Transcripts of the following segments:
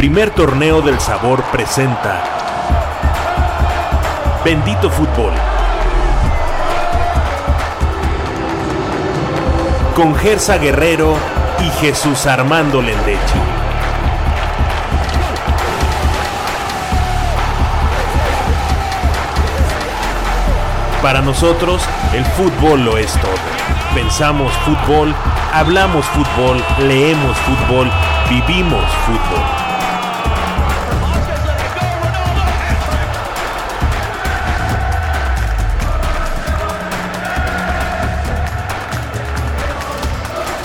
primer torneo del sabor presenta Bendito Fútbol. Con Gersa Guerrero y Jesús Armando Lendechi. Para nosotros, el fútbol lo es todo. Pensamos fútbol, hablamos fútbol, leemos fútbol, vivimos fútbol.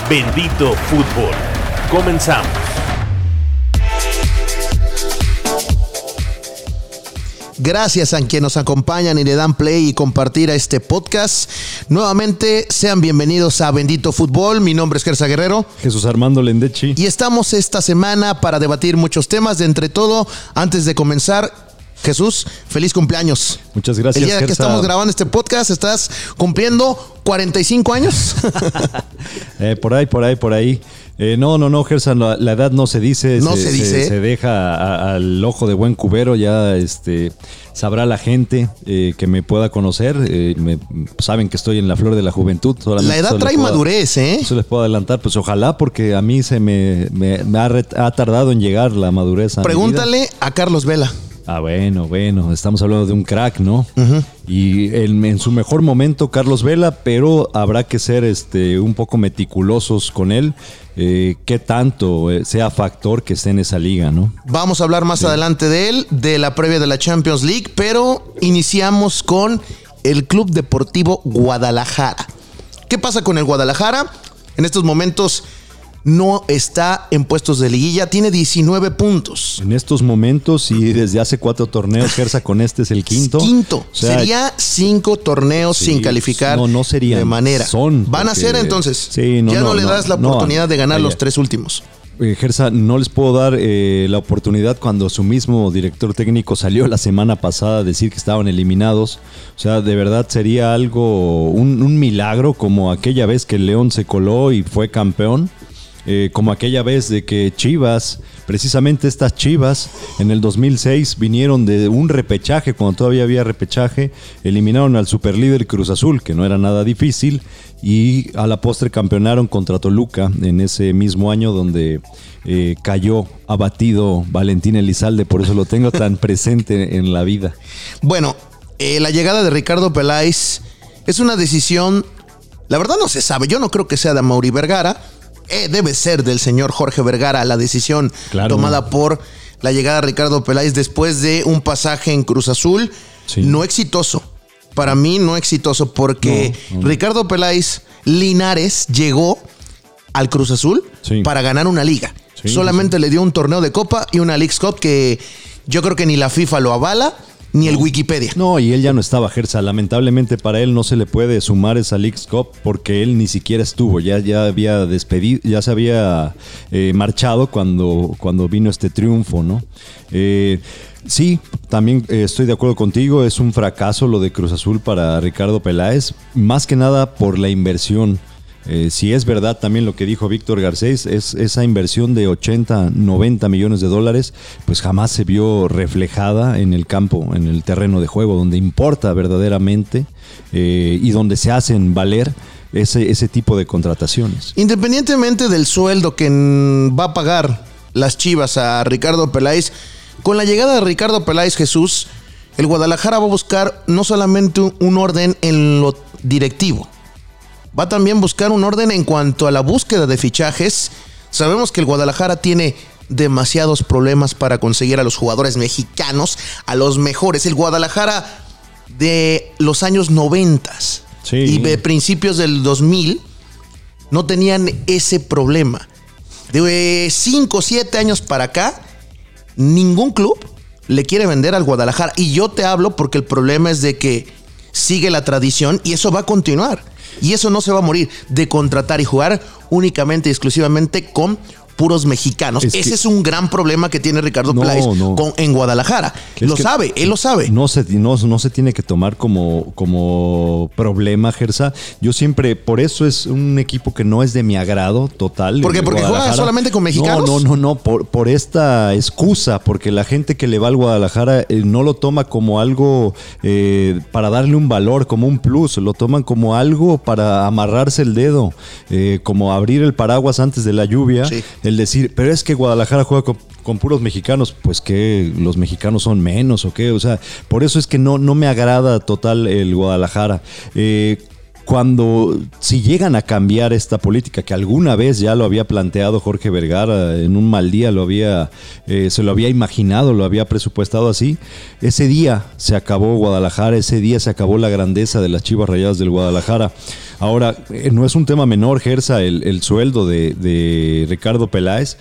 Bendito fútbol. Comenzamos. Gracias a quienes nos acompañan y le dan play y compartir a este podcast. Nuevamente, sean bienvenidos a Bendito Fútbol. Mi nombre es Gersa Guerrero. Jesús Armando Lendechi. Y estamos esta semana para debatir muchos temas. De entre todo, antes de comenzar, Jesús, feliz cumpleaños. Muchas gracias. El día que estamos grabando este podcast, estás cumpliendo 45 años. eh, por ahí, por ahí, por ahí. Eh, no, no, no, Gerson, la, la, edad no se dice. No se, se dice. Se, deja a, al ojo de buen cubero, ya este, sabrá la gente eh, que me pueda conocer. Eh, me, saben que estoy en la flor de la juventud. La edad trae puedo, madurez, ¿eh? Eso les puedo adelantar, pues ojalá, porque a mí se me, me, me ha, ha, tardado en llegar la madurez. A Pregúntale a Carlos Vela. Ah, bueno, bueno, estamos hablando de un crack, ¿no? Uh -huh. Y en, en, su mejor momento, Carlos Vela, pero habrá que ser este, un poco meticulosos con él. Eh, qué tanto eh, sea factor que esté en esa liga, ¿no? Vamos a hablar más sí. adelante de él, de la previa de la Champions League, pero iniciamos con el Club Deportivo Guadalajara. ¿Qué pasa con el Guadalajara? En estos momentos no está en puestos de liguilla, tiene 19 puntos. En estos momentos y desde hace cuatro torneos, Gersa, con este es el quinto. Quinto. O sea, Sería cinco torneos sí, sin calificar no, no serían, de manera. Son. Van a ser entonces. Sí, no, ya no, le das la oportunidad de ganar los tres últimos. Gersa, no les puedo dar eh, la oportunidad cuando su mismo director técnico salió la semana pasada a decir que estaban eliminados. O sea, de verdad sería algo, un, un milagro como aquella vez que el León se coló y fue campeón. Eh, como aquella vez de que Chivas, precisamente estas Chivas, en el 2006 vinieron de un repechaje, cuando todavía había repechaje, eliminaron al superlíder Cruz Azul, que no era nada difícil, y a la postre campeonaron contra Toluca en ese mismo año donde eh, cayó abatido Valentín Elizalde, por eso lo tengo tan presente en la vida. Bueno, eh, la llegada de Ricardo Peláez es una decisión, la verdad no se sabe, yo no creo que sea de Mauri Vergara, eh, debe ser del señor Jorge Vergara la decisión claro. tomada por la llegada de Ricardo Peláez después de un pasaje en Cruz Azul sí. no exitoso. Para mí no exitoso porque no, no. Ricardo Peláez Linares llegó al Cruz Azul sí. para ganar una liga. Sí, Solamente le dio un torneo de copa y una League's Cup que yo creo que ni la FIFA lo avala ni el Wikipedia. No, y él ya no estaba, Gersa. Lamentablemente para él no se le puede sumar esa League's Cup porque él ni siquiera estuvo. Ya, ya había despedido, ya se había eh, marchado cuando, cuando vino este triunfo, ¿no? Eh, Sí, también eh, estoy de acuerdo contigo. Es un fracaso lo de Cruz Azul para Ricardo Peláez, más que nada por la inversión. Eh, si es verdad también lo que dijo Víctor Garcés, es esa inversión de 80, 90 millones de dólares, pues jamás se vio reflejada en el campo, en el terreno de juego, donde importa verdaderamente eh, y donde se hacen valer ese, ese tipo de contrataciones. Independientemente del sueldo que va a pagar las Chivas a Ricardo Peláez, con la llegada de Ricardo Peláez Jesús, el Guadalajara va a buscar no solamente un orden en lo directivo, va a también buscar un orden en cuanto a la búsqueda de fichajes. Sabemos que el Guadalajara tiene demasiados problemas para conseguir a los jugadores mexicanos, a los mejores. El Guadalajara de los años 90 sí. y de principios del 2000 no tenían ese problema. De 5 o 7 años para acá, ningún club le quiere vender al Guadalajara. Y yo te hablo porque el problema es de que sigue la tradición y eso va a continuar. Y eso no se va a morir de contratar y jugar únicamente y exclusivamente con puros mexicanos. Es Ese que- es un gran problema que tiene Ricardo No, con- en Guadalajara. Es lo sabe, él lo sabe. No se, no, no se tiene que tomar como, como problema, Gersa. Yo siempre, por eso es un equipo que no es de mi agrado total. ¿Por qué? ¿Porque juega solamente con mexicanos? No, no, no, no, por, por esta excusa, porque la gente que le va al Guadalajara eh, no lo toma como algo eh, para darle un valor, como un plus, lo toman como algo para amarrarse el dedo, eh, como abrir el paraguas antes de la lluvia, Sí. El decir, pero es que Guadalajara juega con, con puros mexicanos, pues que los mexicanos son menos o qué, o sea, por eso es que no, no me agrada total el Guadalajara. Eh, cuando, si llegan a cambiar esta política, que alguna vez ya lo había planteado Jorge Vergara, en un mal día lo había, eh, se lo había imaginado, lo había presupuestado así, ese día se acabó Guadalajara, ese día se acabó la grandeza de las Chivas Rayadas del Guadalajara. Ahora, eh, no es un tema menor, Gersa, el, el sueldo de, de Ricardo Peláez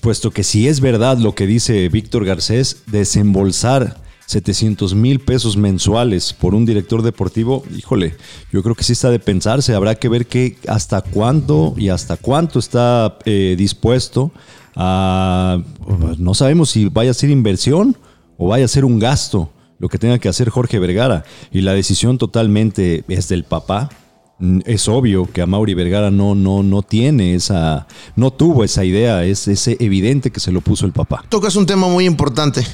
puesto que si es verdad lo que dice Víctor Garcés, desembolsar 700 mil pesos mensuales por un director deportivo, híjole, yo creo que sí está de pensarse, habrá que ver qué, hasta cuánto y hasta cuánto está eh, dispuesto a, no sabemos si vaya a ser inversión o vaya a ser un gasto lo que tenga que hacer Jorge Vergara y la decisión totalmente es del papá, Mm, es obvio que a Mauri Vergara no, no, no tiene esa, no tuvo esa idea, es, es evidente que se lo puso el papá. Tocas un tema muy importante.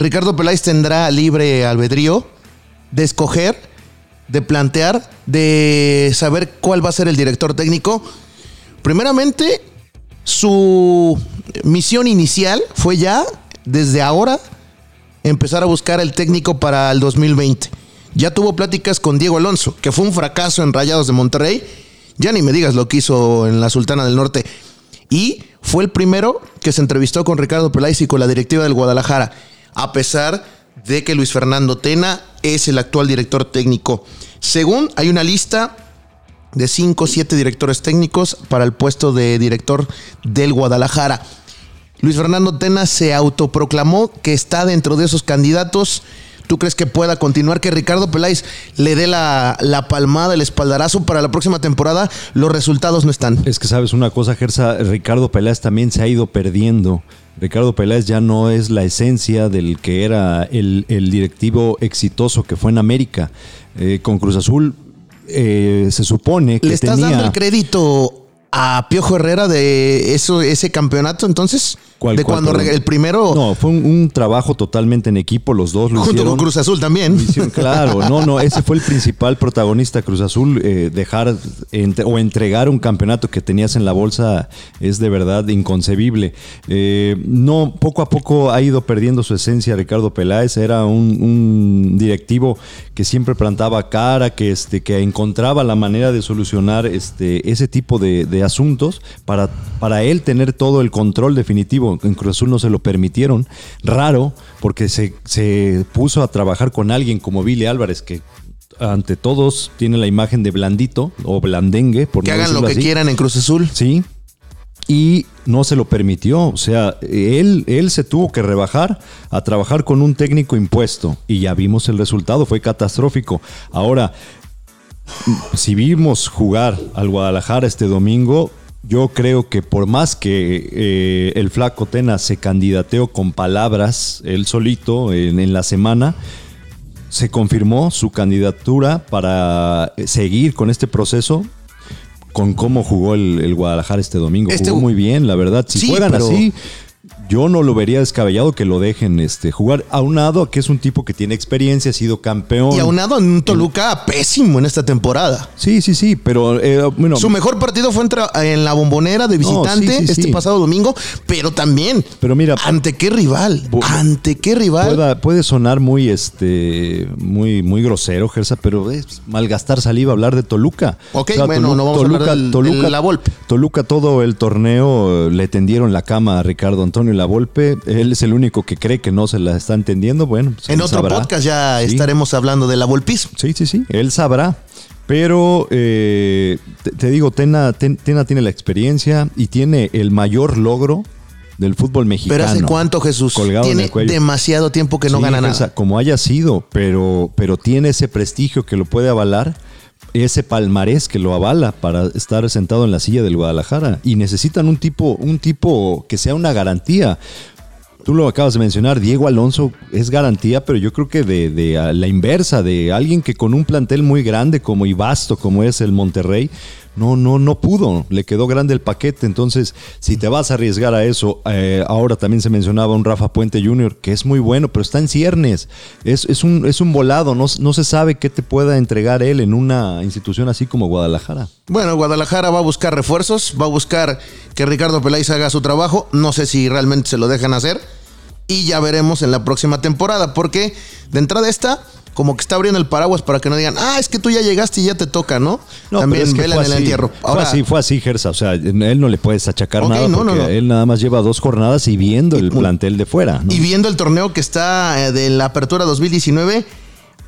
Ricardo Peláez tendrá libre albedrío de escoger, de plantear, de saber cuál va a ser el director técnico. Primeramente, su misión inicial fue ya, desde ahora, empezar a buscar el técnico para el 2020. Ya tuvo pláticas con Diego Alonso, que fue un fracaso en Rayados de Monterrey. Ya ni me digas lo que hizo en la Sultana del Norte. Y fue el primero que se entrevistó con Ricardo Peláez y con la directiva del Guadalajara, a pesar de que Luis Fernando Tena es el actual director técnico. Según hay una lista de 5 o 7 directores técnicos para el puesto de director del Guadalajara. Luis Fernando Tena se autoproclamó que está dentro de esos candidatos. ¿Tú crees que pueda continuar? Que Ricardo Peláez le dé la, la palmada, el espaldarazo para la próxima temporada. Los resultados no están. Es que sabes una cosa, Gersa, Ricardo Peláez también se ha ido perdiendo. Ricardo Peláez ya no es la esencia del que era el, el directivo exitoso que fue en América. Eh, con Cruz Azul eh, se supone que ¿Le estás tenía... dando el crédito a Piojo Herrera de eso, ese campeonato entonces? ¿Cuál, de cuál, cuando el primero No, fue un, un trabajo totalmente en equipo, los dos lo junto hicieron. con Cruz Azul también. Hicieron, Claro, no, no, ese fue el principal protagonista Cruz Azul. eh, dejar ent- o entregar un campeonato que tenías en la bolsa es de verdad inconcebible. Eh, no, poco a poco ha ido perdiendo su esencia Ricardo Peláez. Era un, un directivo que siempre plantaba cara, que, este, que encontraba la manera de solucionar este, ese tipo de, de asuntos para, para él tener todo el control definitivo. En Cruz Azul no se lo permitieron. Raro, porque se, se puso a trabajar con alguien como Billy Álvarez, que ante todos tiene la imagen de blandito o blandengue, por que no hagan lo que así. quieran en Cruz Azul. Sí. Y no se lo permitió. O sea, él, él se tuvo que rebajar a trabajar con un técnico impuesto. Y ya vimos el resultado, fue catastrófico. Ahora, si vimos jugar al Guadalajara este domingo, yo creo que por más que eh, el flaco Tena se candidateó con palabras, él solito, en, en la semana, se confirmó su candidatura para eh, seguir con este proceso con cómo jugó el, el Guadalajara este domingo. Este- jugó muy bien, la verdad. Si Sí, juegan pero- así, yo no lo vería descabellado que lo dejen este, jugar. Aunado a que es un tipo que tiene experiencia, ha sido campeón. Y aunado en un Toluca pésimo en esta temporada. Sí, sí, sí, pero eh, bueno. Su mejor partido fue entre- en la bombonera de visitante sí, sí, este sí. pasado domingo, pero también. Pero mira, ¿ante qué rival? ¿Ante qué rival? Pueda- puede sonar muy, este, muy, muy grosero, Gersa, pero es malgastar saliva hablar de Toluca. Ok, bueno, no vamos a hablar del- del La Volpe. Toluca todo el torneo eh, le tendieron la cama a Ricardo Antonio La Volpe. Él es el único que cree que no se la está entendiendo. Bueno, pues en otro sabrá. podcast ya Sí. estaremos hablando de la volpismo. Sí, sí, sí, él sabrá. Pero eh, te, te digo, Tena, Ten- Tena tiene la experiencia y tiene el mayor logro del fútbol mexicano. Pero ¿hace cuánto, Jesús? Colgado en Tiene el cuello. demasiado tiempo que no Sí, gana nada. Como haya sido, pero, pero tiene ese prestigio que lo puede avalar ese palmarés que lo avala para estar sentado en la silla del Guadalajara. Y necesitan un tipo un tipo que sea una garantía. Tú lo acabas de mencionar, Diego Alonso es garantía, pero yo creo que de, de la inversa, de alguien que con un plantel muy grande como y vasto como es el Monterrey, no, no, no pudo, le quedó grande el paquete. Entonces, si te vas a arriesgar a eso, eh, ahora también se mencionaba un Rafa Puente Jr., que es muy bueno, pero está en ciernes. Es, es, un, es un volado, no, no se sabe qué te pueda entregar él en una institución así como Guadalajara. Bueno, Guadalajara va a buscar refuerzos, va a buscar que Ricardo Peláez haga su trabajo. No sé si realmente se lo dejan hacer. Y ya veremos en la próxima temporada, porque de entrada esta como que está abriendo el paraguas para que no digan, ah, es que tú ya llegaste y ya te toca, ¿no? También es en el entierro. fue así, fue así, Gersa. O sea, él no le puedes achacar nada porque él nada más lleva dos jornadas y viendo el plantel de fuera. Y viendo el torneo que está eh, de la apertura 2019,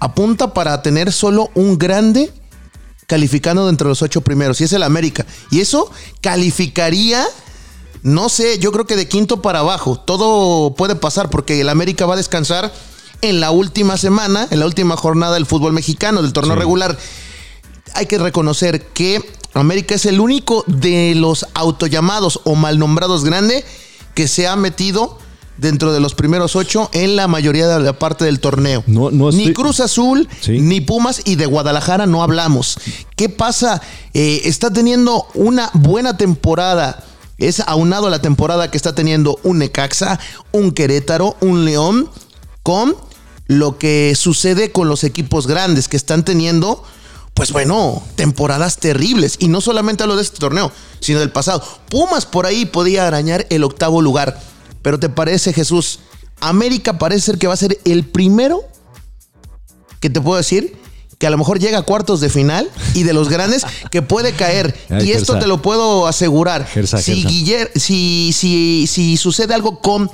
apunta para tener solo un grande calificando dentro de los ocho primeros, y es el América. Y eso calificaría no sé, yo creo que de quinto para abajo. Todo puede pasar porque el América va a descansar en la última semana, en la última jornada del fútbol mexicano, del torneo regular. Hay que reconocer que América es el único de los autollamados o mal nombrados grande que se ha metido dentro de los primeros ocho en la mayoría de la parte del torneo. Ni Cruz Azul, ni Pumas y de Guadalajara no hablamos. ¿Qué pasa? Eh, está teniendo una buena temporada. Es aunado a la temporada que está teniendo un Necaxa, un Querétaro, un León, con lo que sucede con los equipos grandes que están teniendo, pues bueno, temporadas terribles. Y no solamente hablo de este torneo, sino del pasado. Pumas por ahí podía arañar el octavo lugar. Pero te parece, Jesús, América parece ser que va a ser el primero que te puedo decir que a lo mejor llega a cuartos de final y de los grandes que puede caer. y esto te lo puedo asegurar. si, si, si, si sucede algo con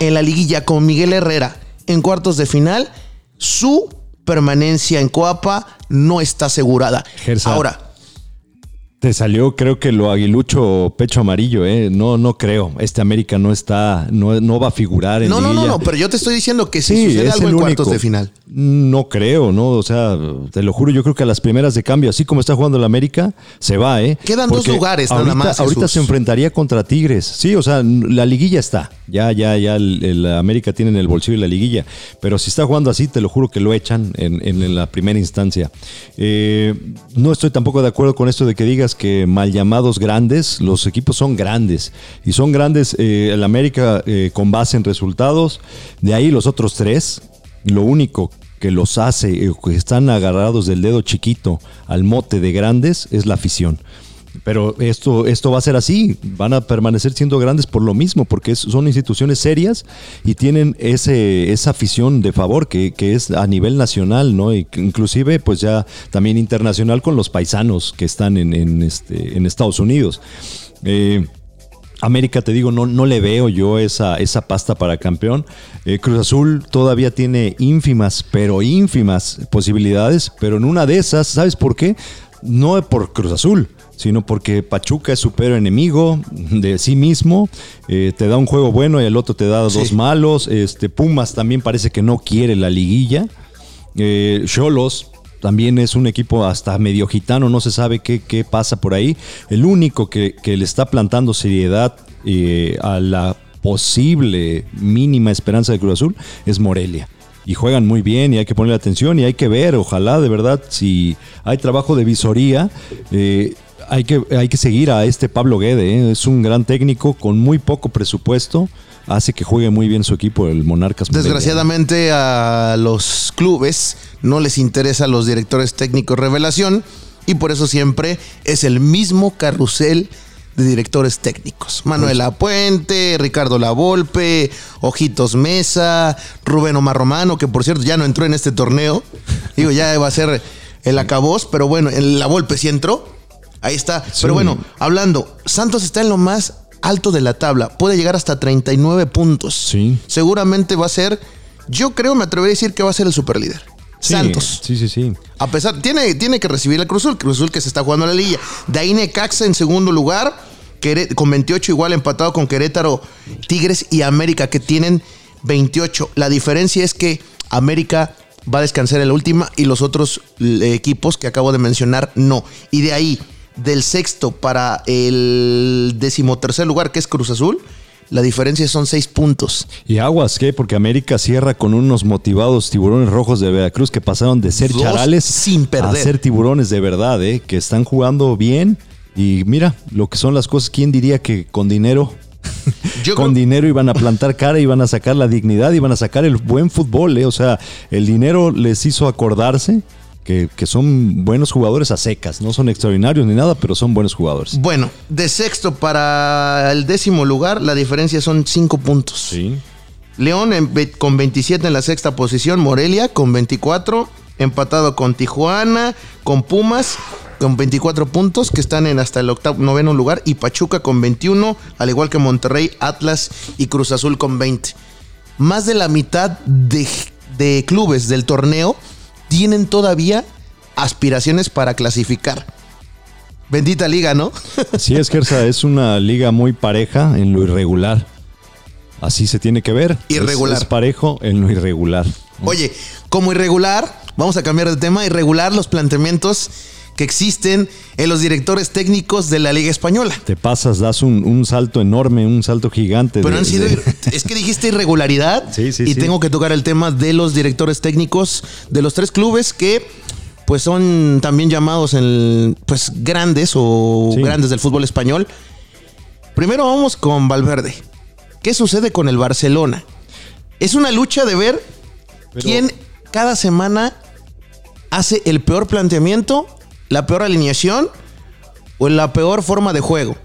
en la liguilla con Miguel Herrera en cuartos de final, su permanencia en Coapa no está asegurada. Ahora, te salió, creo que lo aguilucho pecho amarillo, ¿eh? No, no creo. Este América no está, no, no va a figurar en No, no, no, no, pero yo te estoy diciendo que si sucede algo en cuartos de final. No creo, ¿no? O sea, te lo juro, yo creo que a las primeras de cambio, así como está jugando el América, se va, ¿eh? Quedan dos lugares nada más. Ahorita se enfrentaría contra Tigres. Sí, o sea, la liguilla está. Ya, ya, ya el, América tiene en el bolsillo la liguilla. Pero si está jugando así, te lo juro que lo echan en, en, la primera instancia. Eh, no estoy tampoco de acuerdo con esto de que digas que mal llamados grandes, los equipos son grandes. Y son grandes eh, el América eh, con base en resultados. De ahí los otros tres, lo único que los hace, que están agarrados del dedo chiquito al mote de grandes, es la afición. Pero esto, esto va a ser así, van a permanecer siendo grandes por lo mismo, porque son instituciones serias y tienen ese, esa afición de favor que, es a nivel nacional, ¿no? Y inclusive pues ya también internacional con los paisanos que están en, este, en Estados Unidos. Eh, América, te digo, no, no le veo yo esa, esa pasta para campeón. Eh, Cruz Azul todavía tiene ínfimas, pero ínfimas posibilidades, pero en una de esas, ¿sabes por qué? No por Cruz Azul, sino porque Pachuca es su peor enemigo de sí mismo, eh, te da un juego bueno y el otro te da dos malos, este, Pumas también parece que no quiere la liguilla, eh, Cholos también es un equipo hasta medio gitano, no se sabe qué, qué pasa por ahí, el único que, le está plantando seriedad eh, a la posible mínima esperanza de Cruz Azul es Morelia. Y juegan muy bien y hay que ponerle atención y hay que ver, ojalá de verdad, si hay trabajo de visoría, eh, hay que, hay que seguir a este Pablo Guede. ¿eh? Es un gran técnico con muy poco presupuesto. Hace que juegue muy bien su equipo, el Monarcas. Desgraciadamente a los clubes no les interesa a los directores técnicos revelación y por eso siempre es el mismo carrusel de directores técnicos. Manuel Apuente, Ricardo Lavolpe, Ojitos Mesa, Rubén Omar Romano, que por cierto ya no entró en este torneo. Digo, ya va a ser el acabós, pero bueno, La Volpe sí entró. Ahí está. Pero bueno, hablando, Santos está en lo más alto de la tabla. Puede llegar hasta 39 puntos. Sí. Seguramente va a ser, yo creo, me atrevería a decir que va a ser el superlíder. Santos. Sí, sí, sí. A pesar, tiene, tiene que recibir el Cruzul, Cruzul que se está jugando la liga. De ahí Necaxa en segundo lugar, con 28 igual empatado con Querétaro, Tigres y América que tienen 28. La diferencia es que América va a descansar en la última y los otros eh, equipos que acabo de mencionar no. Y de ahí, del sexto para el decimotercer lugar, que es Cruz Azul, la diferencia son seis puntos. Y aguas, ¿qué? Porque América cierra con unos motivados tiburones rojos de Veracruz que pasaron de ser Dos charales sin perder. a ser tiburones de verdad, ¿eh? Que están jugando bien. Y mira, lo que son las cosas, ¿quién diría que con dinero... Yo con creo- dinero iban a plantar cara, iban a sacar la dignidad, iban a sacar el buen fútbol, ¿eh? O sea, el dinero les hizo acordarse que, que son buenos jugadores a secas. No son extraordinarios ni nada, pero son buenos jugadores. Bueno, de sexto para el décimo lugar, la diferencia son cinco puntos. Sí. León en con 27 en la sexta posición, Morelia con 24, empatado con Tijuana, con Pumas con 24 puntos que están en hasta el octavo, noveno lugar y Pachuca con 21, al igual que Monterrey, Atlas y Cruz Azul con 20. Más de la mitad de, de clubes del torneo tienen todavía aspiraciones para clasificar. Bendita liga, ¿no? Sí, es Gersa, es una liga muy pareja en lo irregular. Así se tiene que ver. Es- Irregular. Es, parejo en lo irregular. Oye, como irregular, vamos a cambiar de tema, irregular los planteamientos que existen en los directores técnicos de la Liga Española. Te pasas, das un, un salto enorme, un salto gigante. Pero de- han sido. de- Es que dijiste irregularidad. Sí, sí, y sí. tengo que tocar el tema de los directores técnicos de los tres clubes que, pues, son también llamados en, pues, grandes o grandes del fútbol español. Primero vamos con Valverde. ¿Qué sucede con el Barcelona? Es una lucha de ver Pero- quién cada semana hace el peor planteamiento, la peor alineación o la peor forma de juego.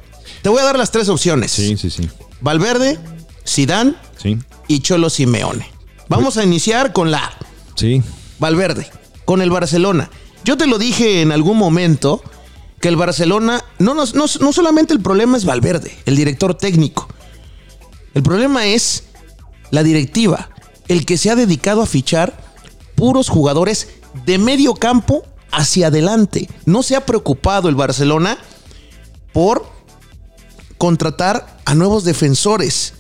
Te voy a dar las tres opciones. Sí, sí, sí. Valverde, Sidán Sí, y Cholo Simeone. Vamos a iniciar con la sí. Valverde, con el Barcelona. Yo te lo dije en algún momento que el Barcelona, no, no, no, no solamente el problema es Valverde, el director técnico. El problema es la directiva, el que se ha dedicado a fichar puros jugadores de medio campo hacia adelante. No se ha preocupado el Barcelona por contratar a nuevos defensores.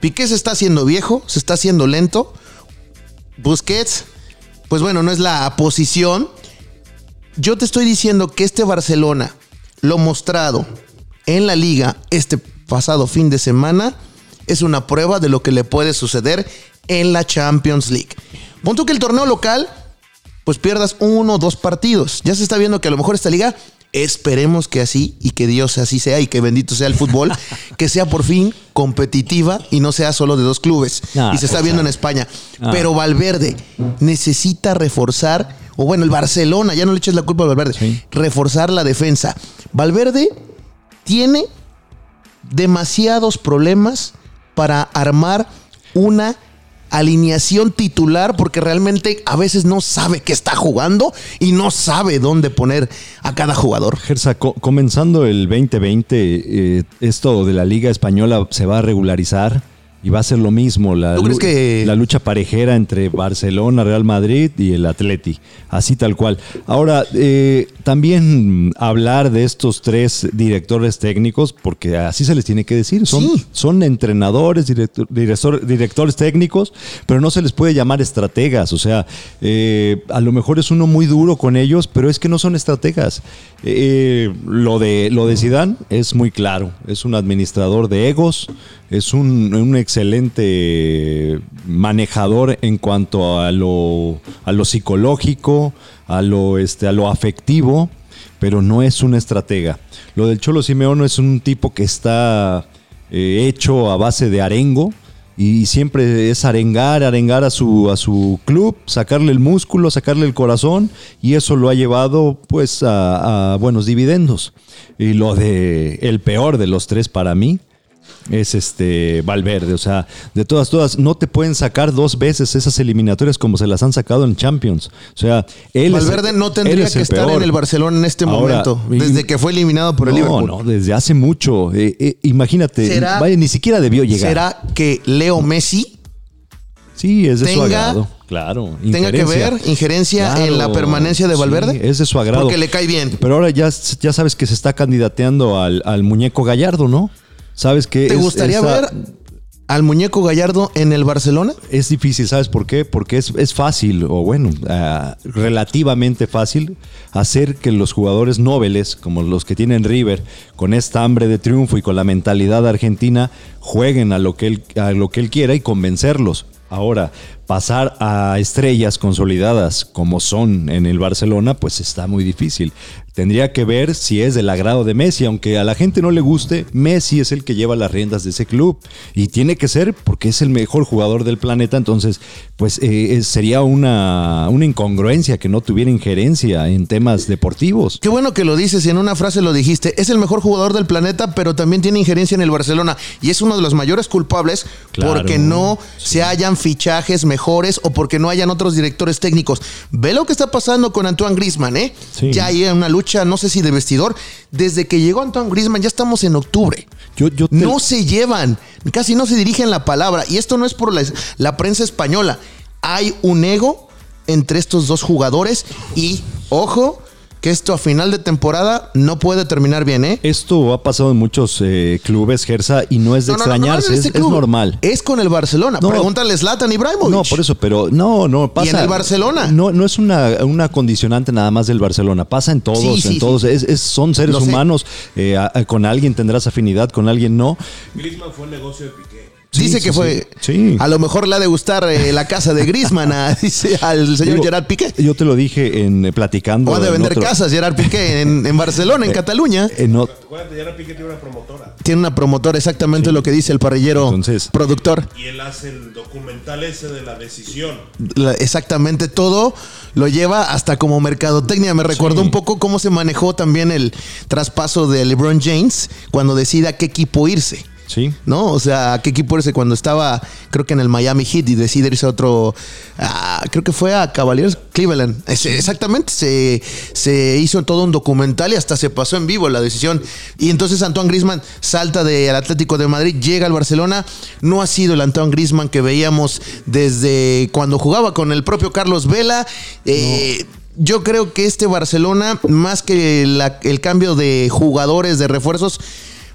Piqué se está haciendo viejo, se está haciendo lento. Busquets, pues bueno, no es la posición. Yo te estoy diciendo que este Barcelona, lo mostrado en la liga este pasado fin de semana, es una prueba de lo que le puede suceder en la Champions League. Punto que el torneo local, pues pierdas uno o dos partidos. Ya se está viendo que a lo mejor esta liga, esperemos que así y que Dios así sea y que bendito sea el fútbol, que sea por fin competitiva y no sea solo de dos clubes. Ah, y se está viendo en. España. Ah. Pero Valverde necesita reforzar, o bueno, el Barcelona, ya no le eches la culpa a Valverde, Sí. reforzar la defensa. Valverde tiene demasiados problemas para armar una alineación titular porque realmente a veces no sabe que está jugando y no sabe dónde poner a cada jugador. Gersa, co- comenzando el 2020, eh, esto de la Liga Española se va a regularizar y va a ser lo mismo. La, ¿Tú crees lu- que- la lucha parejera entre Barcelona, Real Madrid y el Atleti. Así tal cual. Ahora, eh, también hablar de estos tres directores técnicos, porque así se les tiene que decir. Son, Sí. son entrenadores, director- director- directores técnicos, pero no se les puede llamar estrategas. O sea, eh, a lo mejor es uno muy duro con ellos, pero es que no son estrategas. Eh, lo de lo de Zidane es muy claro. Es un administrador de egos, es un, un excelente manejador en cuanto a lo, a lo psicológico, a lo, este, a lo afectivo, pero no es una estratega. Lo del Cholo Simeone es un tipo que está eh, hecho a base de arengo y siempre es arengar, arengar a su, a su club, sacarle el músculo, sacarle el corazón y eso lo ha llevado pues a buenos dividendos. Y lo de el peor de los tres para mí es este Valverde, o sea, de todas todas no te pueden sacar dos veces esas eliminatorias como se las han sacado en Champions. O sea, él es- Valverde no tendría es que estar peor. en el Barcelona en este Ahora, momento, desde que fue eliminado por el no, Liverpool. no, desde hace mucho. Eh, eh, imagínate, ¿Será- vaya, ni siquiera debió llegar. ¿Será que Leo Messi Sí, es de su tenga- agrado. Claro. tenga que ver injerencia Claro, en la permanencia de sí, Valverde? es de su agrado. Porque le cae bien. Pero ahora ya, ya sabes que se está candidateando al, al muñeco Gallardo, ¿no? Sabes que ¿Te es- gustaría esa- ver al muñeco Gallardo en el Barcelona? Es difícil, ¿sabes por qué? Porque es, es fácil, o bueno, uh, relativamente fácil, hacer que los jugadores nobles, como los que tienen River, con esta hambre de triunfo y con la mentalidad argentina, jueguen a lo que él, a lo que él quiera y convencerlos. Ahora, pasar a estrellas consolidadas como son en el Barcelona, pues está muy difícil. Tendría que ver si es del agrado de Messi, aunque a la gente no le guste, Messi es el que lleva las riendas de ese club y tiene que ser porque es el mejor jugador del planeta, entonces pues eh, sería una, una incongruencia que no tuviera injerencia en temas deportivos. Qué bueno que lo dices y en una frase lo dijiste, es el mejor jugador del planeta, pero también tiene injerencia en el Barcelona y es uno de los mayores culpables claro, porque no sí. se hayan fichajes mejores o porque no hayan otros directores técnicos. Ve lo que está pasando con Antoine Grisman, ¿eh? Sí. Ya hay una lucha no sé si de vestidor. Desde que llegó Antoine Griezmann, ya estamos en octubre. Yo, yo te... No se llevan, casi no se dirigen la palabra. Y esto no es por la, la prensa española. Hay un ego entre estos dos jugadores y, ojo, que esto a final de temporada no puede terminar bien, ¿eh? Esto ha pasado en muchos eh, clubes, Gersa, y no es de no, extrañarse, no, no, es, es, normal. Es con el Barcelona. Pregúntale Zlatan Ibrahimovic. No, por eso, pero no, no pasa. Y en el Barcelona. No, no es una, una condicionante nada más del Barcelona. Pasa en todos, sí, sí, en todos. Sí. Es, es, son seres Lo humanos. Eh, a, a, con alguien tendrás afinidad, con alguien no. Griezmann fue un negocio de Piqué. Sí, dice que fue. Sí. A lo mejor le ha de gustar eh, la casa de Grisman a, dice, al señor Digo, Gerard Piqué. Yo te lo dije en eh, platicando. O ha de vender otro... casas Gerard Piqué en, en Barcelona, en Eh, Cataluña. En o- Gerard Piqué tiene una promotora. Tiene una promotora, exactamente lo que dice el parrillero Entonces- productor. Y él hace el documental ese de la decisión. La- exactamente todo lo lleva hasta como mercadotecnia. Me recordó Sí. un poco cómo se manejó también el traspaso de LeBron James cuando decide a qué equipo irse. Sí. ¿No? O sea, ¿a qué equipo irse cuando estaba, creo que en el Miami Heat y decide irse a otro, ah, creo que fue a Cavaliers Cleveland. Es- exactamente, se, se hizo todo un documental y hasta se pasó en vivo la decisión. Y entonces Antoine Grisman salta del Atlético de Madrid, llega al Barcelona. No ha sido el Antoine Grisman que veíamos desde cuando jugaba con el propio Carlos Vela. Eh, Yo creo que este Barcelona, más que la- el cambio de jugadores, de refuerzos,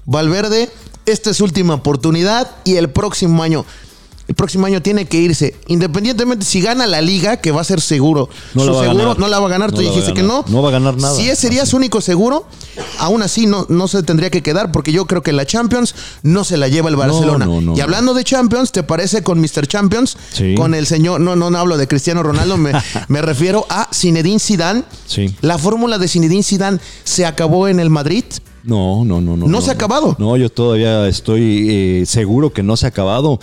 Valverde, esta es su última oportunidad y el próximo año. El próximo año tiene que irse. Independientemente si gana la liga, que va a ser seguro. No su la va seguro ganar. no la va a ganar. No Tú dijiste que no. No va a ganar nada. Si ese sería Así. su único seguro, aún así no, no se tendría que quedar, porque yo creo que la Champions no se la lleva el Barcelona. no, no, y hablando de Champions, ¿te parece con Mr. Champions? Sí. Con el señor, no, no, no hablo de Cristiano Ronaldo, me, me refiero a Zinedine Zidane. Sí. La fórmula de Zinedine Zidane se acabó en el Madrid. No, no, no, no. ¿No se ha acabado? No, yo todavía estoy eh, seguro que no se ha acabado.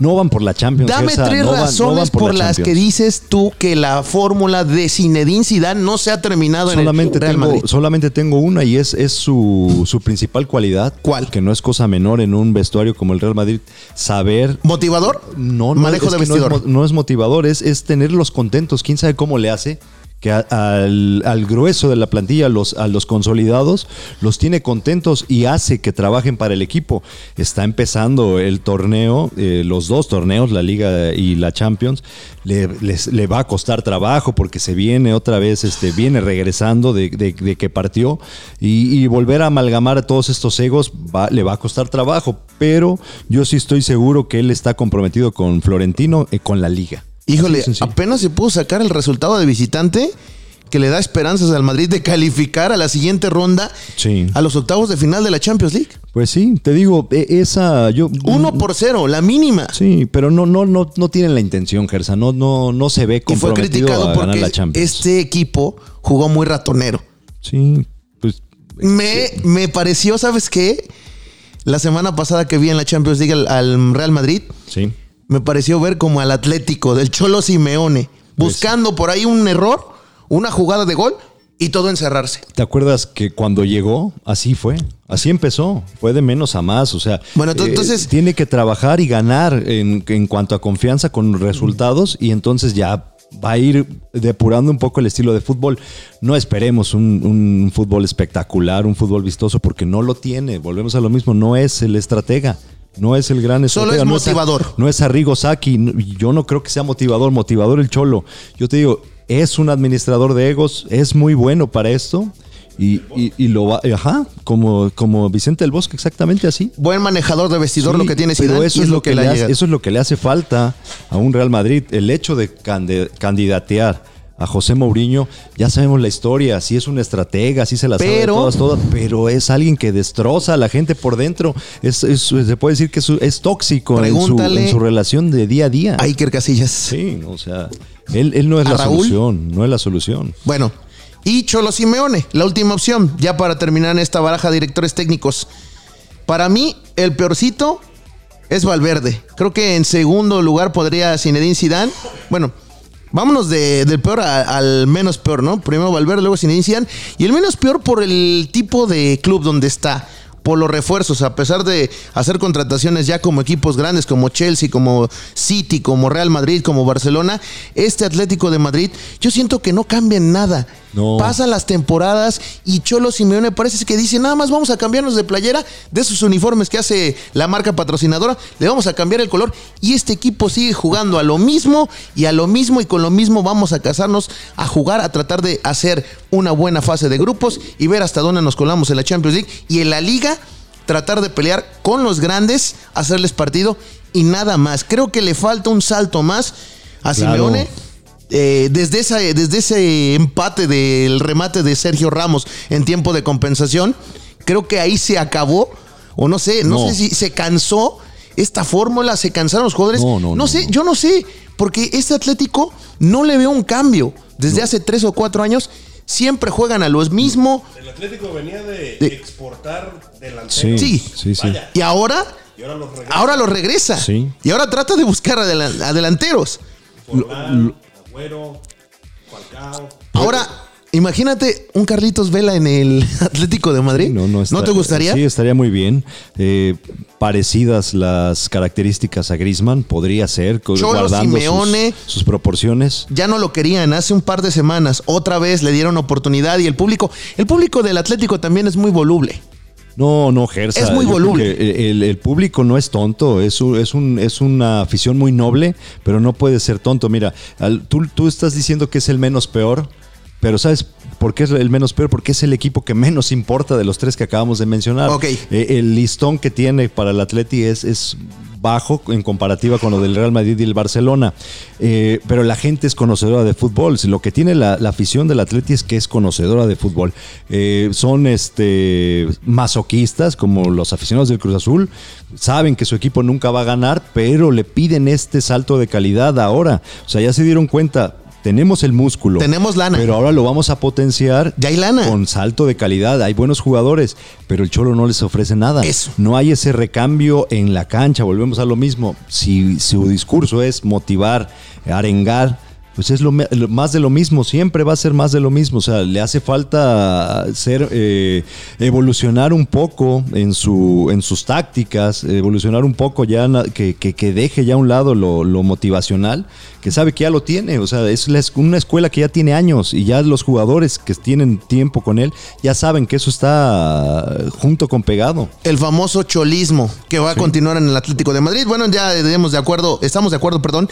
No van por la Champions. Dame tres no van- no razones van por, la las que dices tú que la fórmula de Zinedine Zidane no se ha terminado Solamente en el Real tengo, Madrid. solamente tengo una y es, es su, su principal cualidad. ¿Cuál? Que no es cosa menor en un vestuario como el Real Madrid. Saber ¿Motivador? No, no, Manejo es de que no vestidor. es No es, motivador, es, es tenerlos contentos. ¿Quién sabe cómo le hace? Que al, grueso de la plantilla, los, a los consolidados, los tiene contentos y hace que trabajen para el equipo. Está empezando el torneo, eh, los dos torneos, la Liga y la Champions. Le, va a costar trabajo porque se viene otra vez, este, viene regresando de, de- de que partió y, volver a amalgamar a todos estos egos va- le va a costar trabajo. Pero yo sí estoy seguro que él está comprometido con Florentino y con la liga. Híjole, apenas se pudo sacar el resultado de visitante que le da esperanzas al Madrid de calificar a la siguiente ronda a los octavos de final de la Champions League. Pues sí, te digo, e- esa yo Uno por cero, la mínima. Sí, pero no no no no tienen la intención, Gersa, no no no se ve Y fue comprometido criticado a ganar porque la Champions. este equipo jugó muy ratonero. Sí, pues Me, me pareció, ¿sabes qué? La semana pasada que vi en la Champions League al, al Real Madrid, sí. Me pareció ver como al Atlético del Cholo Simeone, Pues buscando por ahí un error, una jugada de gol y todo encerrarse. ¿Te acuerdas que cuando llegó, así fue? Así empezó. Fue de menos a más. O sea, eh, Bueno, ento- entonces- tiene que trabajar y ganar en, en cuanto a confianza con resultados y entonces ya va a ir depurando un poco el estilo de fútbol. No esperemos un, un fútbol espectacular, un fútbol vistoso, porque no lo tiene. Volvemos a lo mismo, no es el estratega. No es el gran Solo estratega. es no motivador. no es Arrigo Saki. Yo no creo que sea motivador. Motivador el Cholo. Yo te digo, es un administrador de egos. Es muy bueno para esto. Y, y- y lo va, ajá, como, como Vicente del Bosque, exactamente así. Buen manejador de vestidor Sí, lo que tiene pero Zidane eso es lo que, le le ha hace, eso es lo que le hace falta a un Real Madrid. El hecho de candidatear a José Mourinho, ya sabemos la historia, sí es un estratega, sí se la sabe Pero- todas, todas, pero es alguien que destroza a la gente por dentro. Es, es- se puede decir que es, es tóxico en su, Pregúntale en su relación de día a día. A Iker Casillas. Sí, o sea, él, él no es ¿A la Raúl? solución, no es la solución. Bueno, y Cholo Simeone, la última opción, ya para terminar en esta baraja de directores técnicos. Para mí, el peorcito es Valverde. Creo que en segundo lugar podría Zinedine Zidane. Bueno, vámonos de- del peor al menos peor, ¿no? Primero Valverde, luego Zinedine. Y el menos peor por el tipo de club donde está. Por los refuerzos, a pesar de hacer contrataciones ya como equipos grandes como Chelsea, como City, como Real Madrid, como Barcelona, este Atlético de Madrid, yo siento que no cambia en nada. No. Pasan las temporadas y Cholo Simeone parece que dice, nada más vamos a cambiarnos de playera de esos uniformes que hace la marca patrocinadora, le vamos a cambiar el color y este equipo sigue jugando a lo mismo y a lo mismo y con lo mismo vamos a casarnos a jugar, a tratar de hacer una buena fase de grupos y ver hasta dónde nos colamos en la Champions League y en la liga tratar de pelear con los grandes, hacerles partido y nada más. Creo que le falta un salto más a Claro. Simeone eh, desde, esa, desde ese empate del remate de Sergio Ramos en tiempo de compensación, creo que ahí se acabó, o no sé, no, No. sé si se cansó esta fórmula, se cansaron los jugadores. No, no, no, sé, no. yo no sé, porque este Atlético no le veo un cambio. Desde hace tres o cuatro años siempre juegan a los mismo El Atlético venía de, De- exportar delanteros. Sí. sí, sí. Vaya, y ahora, y ahora los regresa. ahora lo regresa. Sí. Y ahora trata de buscar adelan- adelanteros. Forlán, Agüero, Falcao. Ahora, imagínate un Carlitos Vela en el Atlético de Madrid. No, no, está- te gustaría? Sí, estaría muy bien. Eh, parecidas las características a Griezmann, podría ser, Cholo guardando sus- Simeone. sus, proporciones. ya no lo querían hace un par de semanas. Otra vez le dieron oportunidad y el público, el público del Atlético también es muy voluble. No, no, Gersa. Es muy voluble. que El, el público no es tonto, es, un- es, un, es una afición muy noble, pero no puede ser tonto. Mira, al- tú, tú estás diciendo que es el menos peor, pero ¿sabes por qué es el menos peor? Porque es el equipo que menos importa de los tres que acabamos de mencionar. Ok. Eh, el listón que tiene para el Atleti es, es bajo en comparativa con lo del Real Madrid y el Barcelona. Eh, pero la gente es conocedora de fútbol. Lo que tiene la, la afición del Atleti es que es conocedora de fútbol. Eh, son este masoquistas, como los aficionados del Cruz Azul. Saben que su equipo nunca va a ganar, pero le piden este salto de calidad ahora. O sea, ya se dieron cuenta. Tenemos el músculo. Tenemos lana. Pero ahora lo vamos a potenciar Ya hay lana. con salto de calidad. Hay buenos jugadores, pero el Cholo no les ofrece nada. Eso. No hay ese recambio en la cancha. Volvemos a lo mismo. Si su discurso es motivar, arengar, pues es lo, más de lo mismo. Siempre va a ser más de lo mismo. O sea, le hace falta ser eh, evolucionar un poco en su en sus tácticas, evolucionar un poco ya que, que- que deje ya a un lado lo, lo motivacional, que sabe que ya lo tiene. O sea, es una escuela que ya tiene años y ya los jugadores que tienen tiempo con él ya saben que eso está junto con pegado. El famoso cholismo que va a continuar en el Atlético de Madrid. Bueno, ya de acuerdo, estamos de acuerdo, perdón.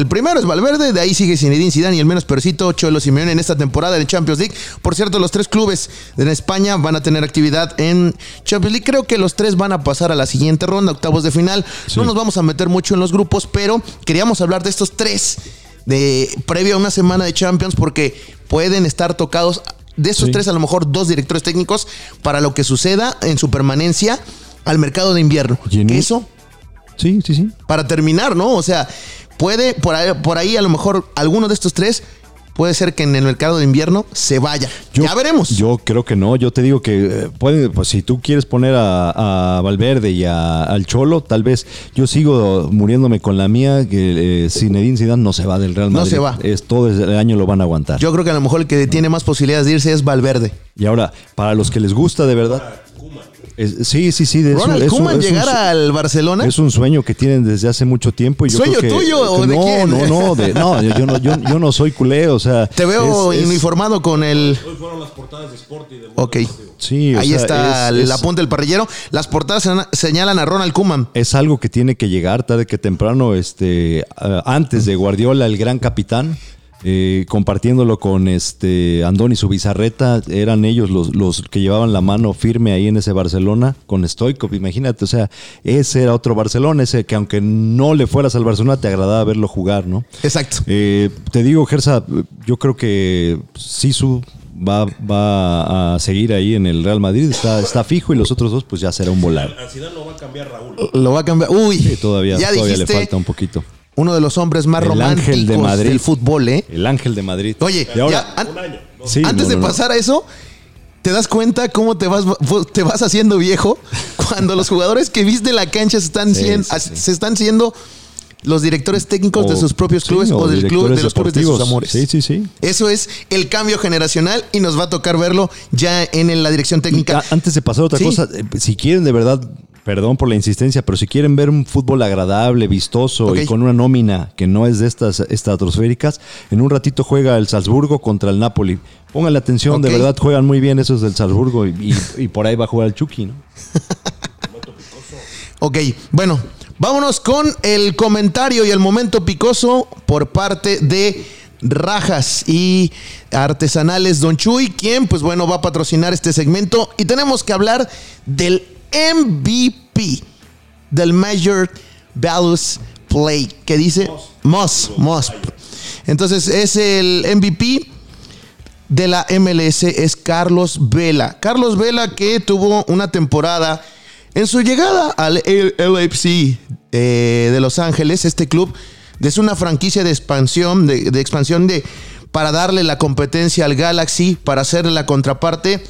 El primero es Valverde, de ahí sigue Zinedine Zidane y el menos percito Cholo Simeone en esta temporada de Champions League. Por cierto, los tres clubes en España van a tener actividad en Champions League. Creo que los tres van a pasar a la siguiente ronda, octavos de final. No nos vamos a meter mucho en los grupos, pero queríamos hablar de estos tres de previo a una semana de Champions porque pueden estar tocados de esos Sí. tres a lo mejor dos directores técnicos para lo que suceda en su permanencia al mercado de invierno. Y en eso Sí, sí, sí. para terminar, ¿no? O sea, puede por ahí, por ahí a lo mejor alguno de estos tres puede ser que en el mercado de invierno se vaya. Yo- ya veremos. Yo creo que no. Yo te digo que eh, puede, pues si tú quieres poner a, a Valverde y a- al Cholo, tal vez yo sigo muriéndome con la mía que eh, Zinedine Zidane no se va del Real No Madrid. se va. Es todo el año lo van a aguantar. Yo creo que a lo mejor el que tiene más posibilidades de irse es Valverde. y ahora, para los que les gusta de verdad, es- sí, sí, sí. de Ronald eso- Koeman es un llegar al Barcelona. Es un sueño que tienen desde hace mucho tiempo. Y yo ¿Sueño creo que- tuyo o que de no, quién? No, no, de- no, yo, no, yo, yo no soy culé, o sea. Te veo es- es- uniformado con el. Hoy fueron las portadas de Sport y de Ok. Sí, o Ahí sea, está es- apunte del parrillero. Las portadas señalan- a Ronald Koeman. es algo que tiene que llegar tarde que temprano, este, antes de Guardiola, el gran capitán. Eh, compartiéndolo con este Andoni Subizarreta, eran ellos los, los que llevaban la mano firme ahí en ese Barcelona con Stoikov, imagínate, o sea, ese era otro Barcelona, ese que aunque no le fueras al Barcelona te agradaba verlo jugar, ¿no? Exacto. Eh, te digo, Gersa, yo creo que Sisu va, va a seguir ahí en el Real Madrid, está, está fijo y los otros dos pues ya será un volar. A Zidane lo va a cambiar Raúl. Lo va a cambiar. Uy, Sí, todavía, ya todavía le falta un poquito. Uno de los hombres más El románticos ángel de Madrid. del fútbol, ¿eh? El ángel de Madrid. Oye, Y ahora- ya, an- Un año. Sí, antes no, de no, pasar a eso, ¿te das cuenta cómo te vas, te vas haciendo viejo cuando los jugadores que viste en la cancha se están, Sí, sien- sí, sí. se están siendo los directores técnicos de sus propios sí, clubes o, del club de los clubes de sus amores? Sí, sí, sí. Eso es el cambio generacional y nos va a tocar verlo ya en la dirección técnica. A- Antes de pasar a otra Sí. cosa, eh, si quieren de verdad, perdón por la insistencia, pero si quieren ver un fútbol agradable, vistoso y con una nómina que no es de estas estratosféricas, en un ratito juega el Salzburgo contra el Napoli. Pónganle atención, de verdad juegan muy bien esos del Salzburgo y, y- y por ahí va a jugar el Chucky, ¿no? Ok, bueno, vámonos con el comentario y el momento picoso por parte de Rajas y Artesanales Don Chuy, quien pues bueno va a patrocinar este segmento y tenemos que hablar del MVP, del Major Values Play, que dice Moss, Moss. Entonces es el MVP de la MLS es Carlos Vela. Carlos Vela que tuvo una temporada en su llegada al LAFC eh, de Los Ángeles, este club es una franquicia de expansión, de, de expansión de para darle la competencia al Galaxy, para hacerle la contraparte.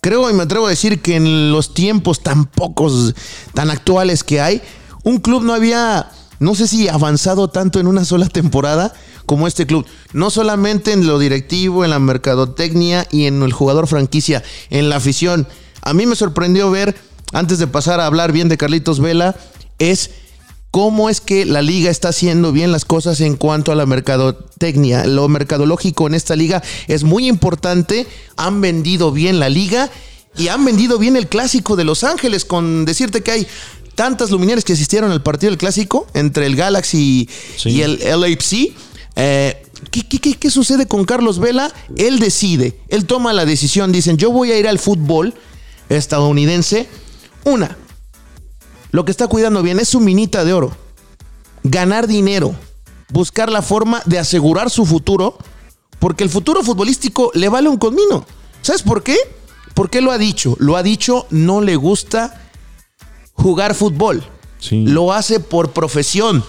Creo y me atrevo a decir que en los tiempos tan pocos, tan actuales que hay, un club no había, no sé si avanzado tanto en una sola temporada como este club. No solamente en lo directivo, en la mercadotecnia y en el jugador franquicia, en la afición. A mí me sorprendió ver, antes de pasar a hablar bien de Carlitos Vela, es cómo es que la liga está haciendo bien las cosas en cuanto a la mercadotecnia. Lo mercadológico en esta liga es muy importante. Han vendido bien la liga y han vendido bien el clásico de Los Ángeles, con decirte que hay tantas luminarias que asistieron al partido del clásico entre el Galaxy Sí. y el LAFC. Eh, ¿qué, qué, qué- qué sucede con Carlos Vela? Él decide, él toma la decisión. Dicen, yo voy a ir al fútbol estadounidense. Una, lo que está cuidando bien es su minita de oro. Ganar dinero. Buscar la forma de asegurar su futuro. Porque el futuro futbolístico le vale un comino. ¿Sabes por qué? Porque lo ha dicho. Lo ha dicho, no le gusta jugar fútbol. Sí. Lo hace por profesión.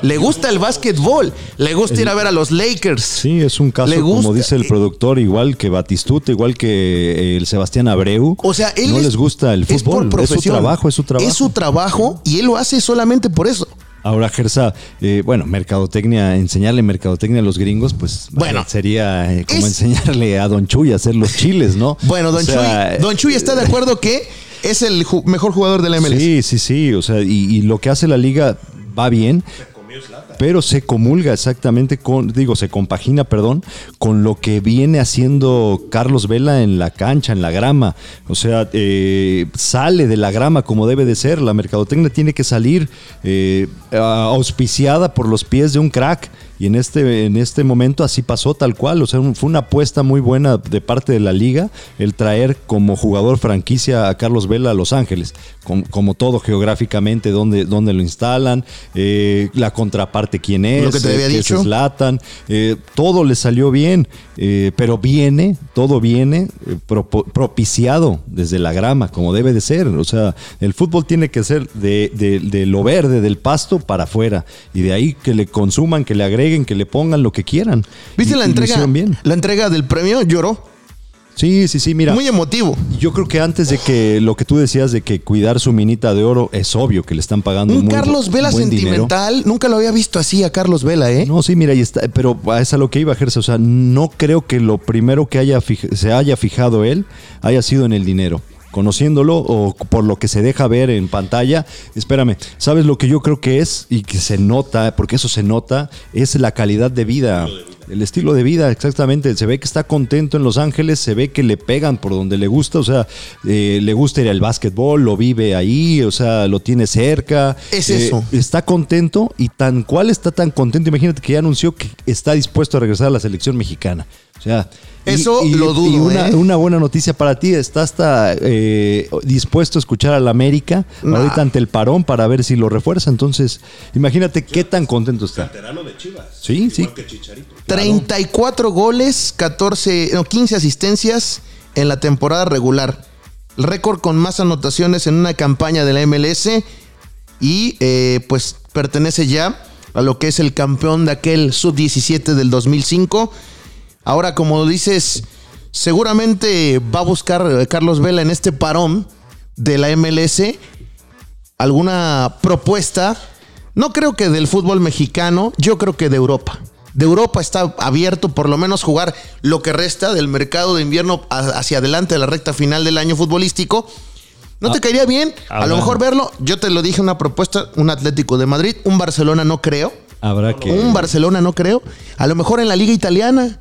Le gusta el básquetbol. Le gusta ir a ver a los Lakers. Sí, es un caso, Le gusta- como dice el productor, igual que Batistuta, igual que eh, el Sebastián Abreu. O sea, él no es- les gusta el es por fútbol. Es, su trabajo, es su trabajo. Es su trabajo y él lo hace solamente por eso. Ahora, Gersa, eh, bueno, mercadotecnia, enseñarle mercadotecnia a los gringos, pues Bueno, sería eh, como es- enseñarle a Don Chuy a hacer los chiles, ¿no? Bueno, Don O sea, Chuy, Don Chuy está de acuerdo que es el ju- mejor jugador de la MLS. Sí, sí, sí. O sea, y, y lo que hace la liga va bien newsletter. Pero se comulga exactamente con, digo, se compagina, perdón, con lo que viene haciendo Carlos Vela en la cancha, en la grama. O sea, eh, sale de la grama como debe de ser. La mercadotecnia tiene que salir eh, auspiciada por los pies de un crack. Y en este, en este momento así pasó tal cual. O sea, fue una apuesta muy buena de parte de la liga el traer como jugador franquicia a Carlos Vela a Los Ángeles. Com- como todo geográficamente, donde, donde lo instalan, eh, la contraparte quién es, Lo que te eh, había qué dicho. es Zlatan, eh, todo le salió bien, eh, pero viene, todo viene eh, propiciado desde la grama, como debe de ser. O sea, el fútbol tiene que ser de, de- de lo verde, del pasto para afuera, y de ahí que le consuman, que le agreguen, que le pongan lo que quieran. ¿Viste Y- la entrega? bien. La entrega del premio lloró. Sí, sí, sí, mira. Muy emotivo. Yo creo que antes de que lo que tú decías de que cuidar su minita de oro es obvio que le están pagando Un muy Carlos Vela dinero. sentimental. Nunca lo había visto así a Carlos Vela, ¿eh? No, sí, mira, ahí está, pero a esa lo que iba a ejercer. O sea, no creo que lo primero que haya se haya fijado él haya sido en el dinero. Conociéndolo o por lo que se deja ver en pantalla, espérame, ¿sabes lo que yo creo que es y que se nota, porque eso se nota, es la calidad de vida. El estilo de vida, exactamente. Se ve que está contento en Los Ángeles, se ve que le pegan por donde le gusta, o sea, eh, le gusta ir al básquetbol, lo vive ahí, o sea, lo tiene cerca. Es Eh, eso. Está contento y tan cual está tan contento. Imagínate que ya anunció que está dispuesto a regresar a la selección mexicana. O sea, Eso y- lo dudo, y una, ¿eh? una buena noticia para ti, está hasta eh, dispuesto a escuchar a la América Nah. ahorita ante el parón para ver si lo refuerza. Entonces, imagínate qué tan contento está. Veterano de Chivas. Sí, igual sí. que Chicharito. 34 goles, 14, no, 15 asistencias en la temporada regular. El récord con más anotaciones en una campaña de la MLS y eh, pues pertenece ya a lo que es el campeón de aquel sub-17 del 2005. Ahora, como dices, seguramente va a buscar eh, Carlos Vela en este parón de la MLS alguna propuesta, no creo que del fútbol mexicano, yo creo que de Europa. De Europa está abierto por lo menos jugar lo que resta del mercado de invierno a- hacia adelante de la recta final del año futbolístico. ¿No te caería bien? A lo habrá- mejor verlo. Yo te lo dije una propuesta, un Atlético de Madrid, un Barcelona no creo. Habrá que. Un Barcelona no creo. A lo mejor en la liga italiana.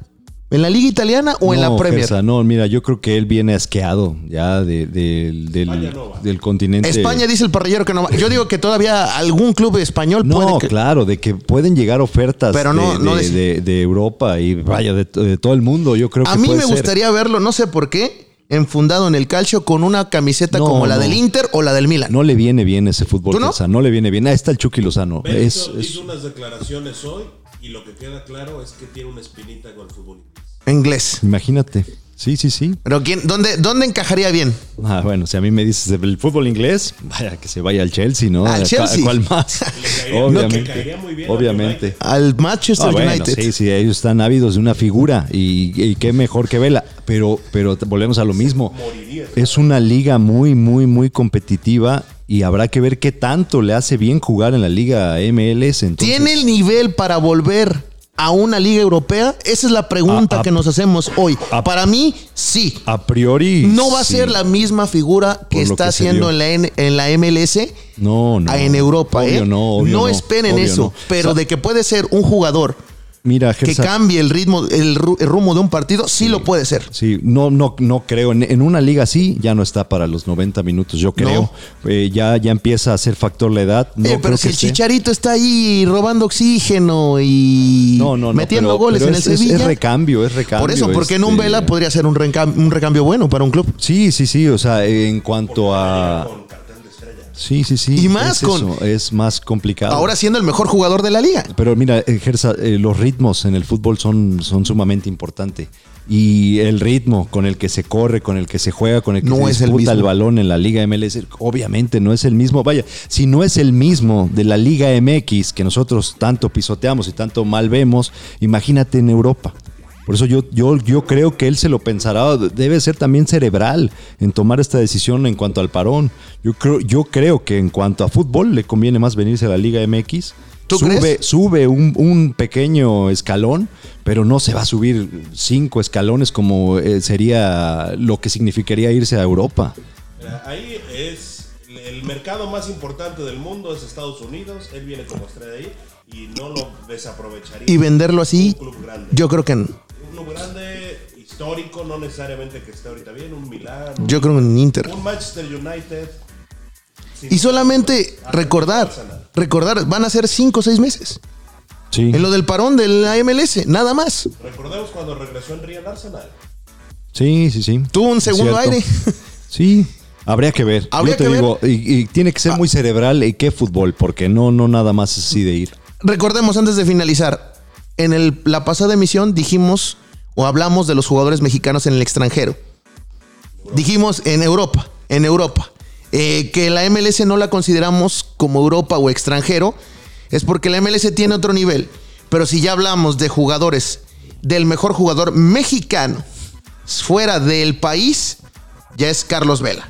¿En la liga italiana o en la Premier? Gersa, no, mira, yo creo que él viene asqueado ya de- de- del, del continente. España dice el parrillero que no va. Yo digo que todavía algún club español No, puede que- claro, de que pueden llegar ofertas Pero no- de, no de- dec- de- de Europa y vaya, de, de todo el mundo. Yo creo A que mí puede me ser. gustaría verlo, no sé por qué, enfundado en el calcio con una camiseta No, como la no. del Inter o la del Milan. No le viene bien ese fútbol, ¿Tú no? Gersa, no le viene bien. Ahí está el Chucky Lozano. Ve, Es, hizo, es- hizo unas declaraciones hoy y lo que queda claro es que tiene una espinita con el fútbol. Inglés. imagínate. Sí, sí, sí. Pero ¿quién, dónde, ¿dónde encajaría bien? Ah, bueno, si a mí me dices el fútbol inglés, vaya que se vaya al Chelsea, ¿no? Al ¿A Chelsea. ¿Cuál más? caería- obviamente. le caería muy bien al obviamente. Al Manchester Ah, bueno, United. sí, sí, ellos están ávidos de una figura y, y qué mejor que Vela. Pero, pero volvemos a lo mismo. Es una liga muy, muy, muy competitiva y habrá que ver qué tanto le hace bien jugar en la liga MLS. Entonces, ¿Tiene el nivel para volver a una liga europea? Esa es la pregunta A- a- que nos hacemos hoy. a- para mí, sí. a priori No va a ser la misma figura que está que haciendo en la, N- en la MLS No, no. en Europa. Obvio ¿eh? no, obvio no, esperen obvio eso. no. Pero O sea, de que puede ser un jugador Mira, que Gersa, cambie el ritmo, el, ru- el rumbo de un partido, sí, lo puede ser. Sí, no, no, no creo. En, en una liga así ya no está para los 90 minutos, yo creo. Eh, ya, ya empieza a ser factor la edad. No pero creo si que el esté. Chicharito está ahí robando oxígeno y No, no, no, metiendo pero- goles pero en el es, es- Sevilla. Es recambio, es recambio. por eso, porque en un este- Vela podría ser un, recam- un recambio bueno para un club. Sí, sí, sí. O sea, en cuanto a. Sí, sí, sí. Y más es con- eso, es más complicado. Ahora siendo el mejor jugador de la liga. Pero mira, eh, Gersa, eh, los ritmos en el fútbol son, son sumamente importantes. Y el ritmo con el que se corre, con el que se juega, con el que No se es el disputa el, mismo. balón en la Liga MLS, obviamente no es el mismo. Vaya, si no es el mismo de la Liga MX que nosotros tanto pisoteamos y tanto mal vemos, imagínate en Europa. Por eso yo, yo, yo creo que él se lo pensará, debe ser también cerebral en tomar esta decisión en cuanto al parón. Yo creo, yo creo que en cuanto a fútbol le conviene más venirse a la Liga MX. ¿Tú sube, crees? sube un, un pequeño escalón, pero no se va a subir cinco escalones como eh, sería lo que significaría irse a Europa. Ahí es el mercado más importante del mundo es Estados Unidos. Él viene como estrella ahí y no lo desaprovecharía. Y venderlo así, yo creo que no. Club grande, histórico, no necesariamente que esté ahorita bien. Un Milán. un- Yo creo que en Inter. Un Manchester United. Y solamente recordar, recordar, van a ser cinco o seis meses. Sí. En lo del parón de la MLS, nada más. Recordemos cuando regresó Henry al Arsenal. Sí, sí, sí. Tuvo un segundo aire. Sí, habría que ver. Habría Yo te que digo, y, y tiene que ser muy cerebral y qué fútbol, porque no, no nada más así de ir. Recordemos antes de finalizar, en el- la pasada emisión dijimos o hablamos de los jugadores mexicanos en el extranjero. Dijimos en Europa, en Europa. Eh, que la MLS no la consideramos como Europa o extranjero, es porque la MLS tiene otro nivel. Pero si ya hablamos de jugadores, del mejor jugador mexicano fuera del país, ya es Carlos Vela.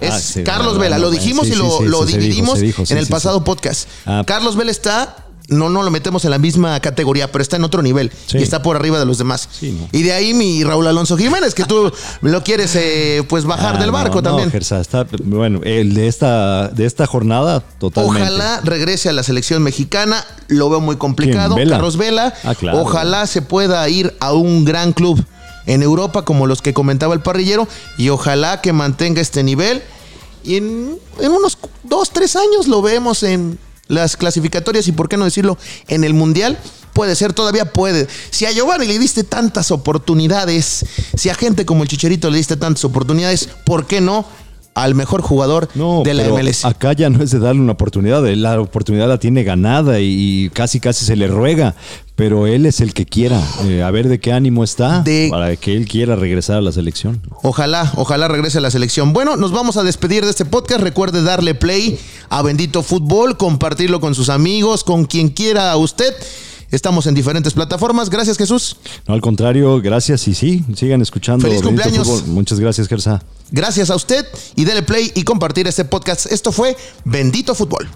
Es Ah, sí, Carlos bueno, Vela. Lo dijimos sí, y lo, sí, lo sí, se dijo, dividimos dijo, en el pasado podcast. Ah. Carlos Vela está no, no lo metemos en la misma categoría, pero está en otro nivel Sí. y está por arriba de los demás. Sí, no. Y de ahí mi Raúl Alonso Jiménez, que tú lo quieres eh, pues bajar Ah, del barco no, también. No, Gersa, está, bueno, el de esta, de esta jornada, totalmente. Ojalá regrese a la selección mexicana. Lo veo muy complicado. Carlos Vela. Ah, claro. Ojalá se pueda ir a un gran club en Europa, como los que comentaba el parrillero. Y ojalá que mantenga este nivel. Y en, en unos dos, tres años lo vemos en las clasificatorias y, por qué no decirlo, en el Mundial. Puede ser, todavía puede. Si a Giovanni le diste tantas oportunidades, si a gente como el Chicherito le diste tantas oportunidades, ¿por qué no al mejor jugador No, de la pero MLS? acá ya no es de darle una oportunidad, él la oportunidad la tiene ganada y, y casi casi se le ruega, pero él es el que quiera, eh, a ver de qué ánimo está De- para que él quiera regresar a la selección. Ojalá, ojalá regrese a la selección. Bueno, nos vamos a despedir de este podcast. Recuerde darle play a Bendito Fútbol, compartirlo con sus amigos, con quien quiera usted. Estamos en diferentes plataformas. Gracias, Jesús. No, al contrario, gracias y sí, sigan escuchando. Feliz cumpleaños. Fútbol. Muchas gracias, Gersa. Gracias a usted y dele play y compartir este podcast. Esto fue Bendito Fútbol.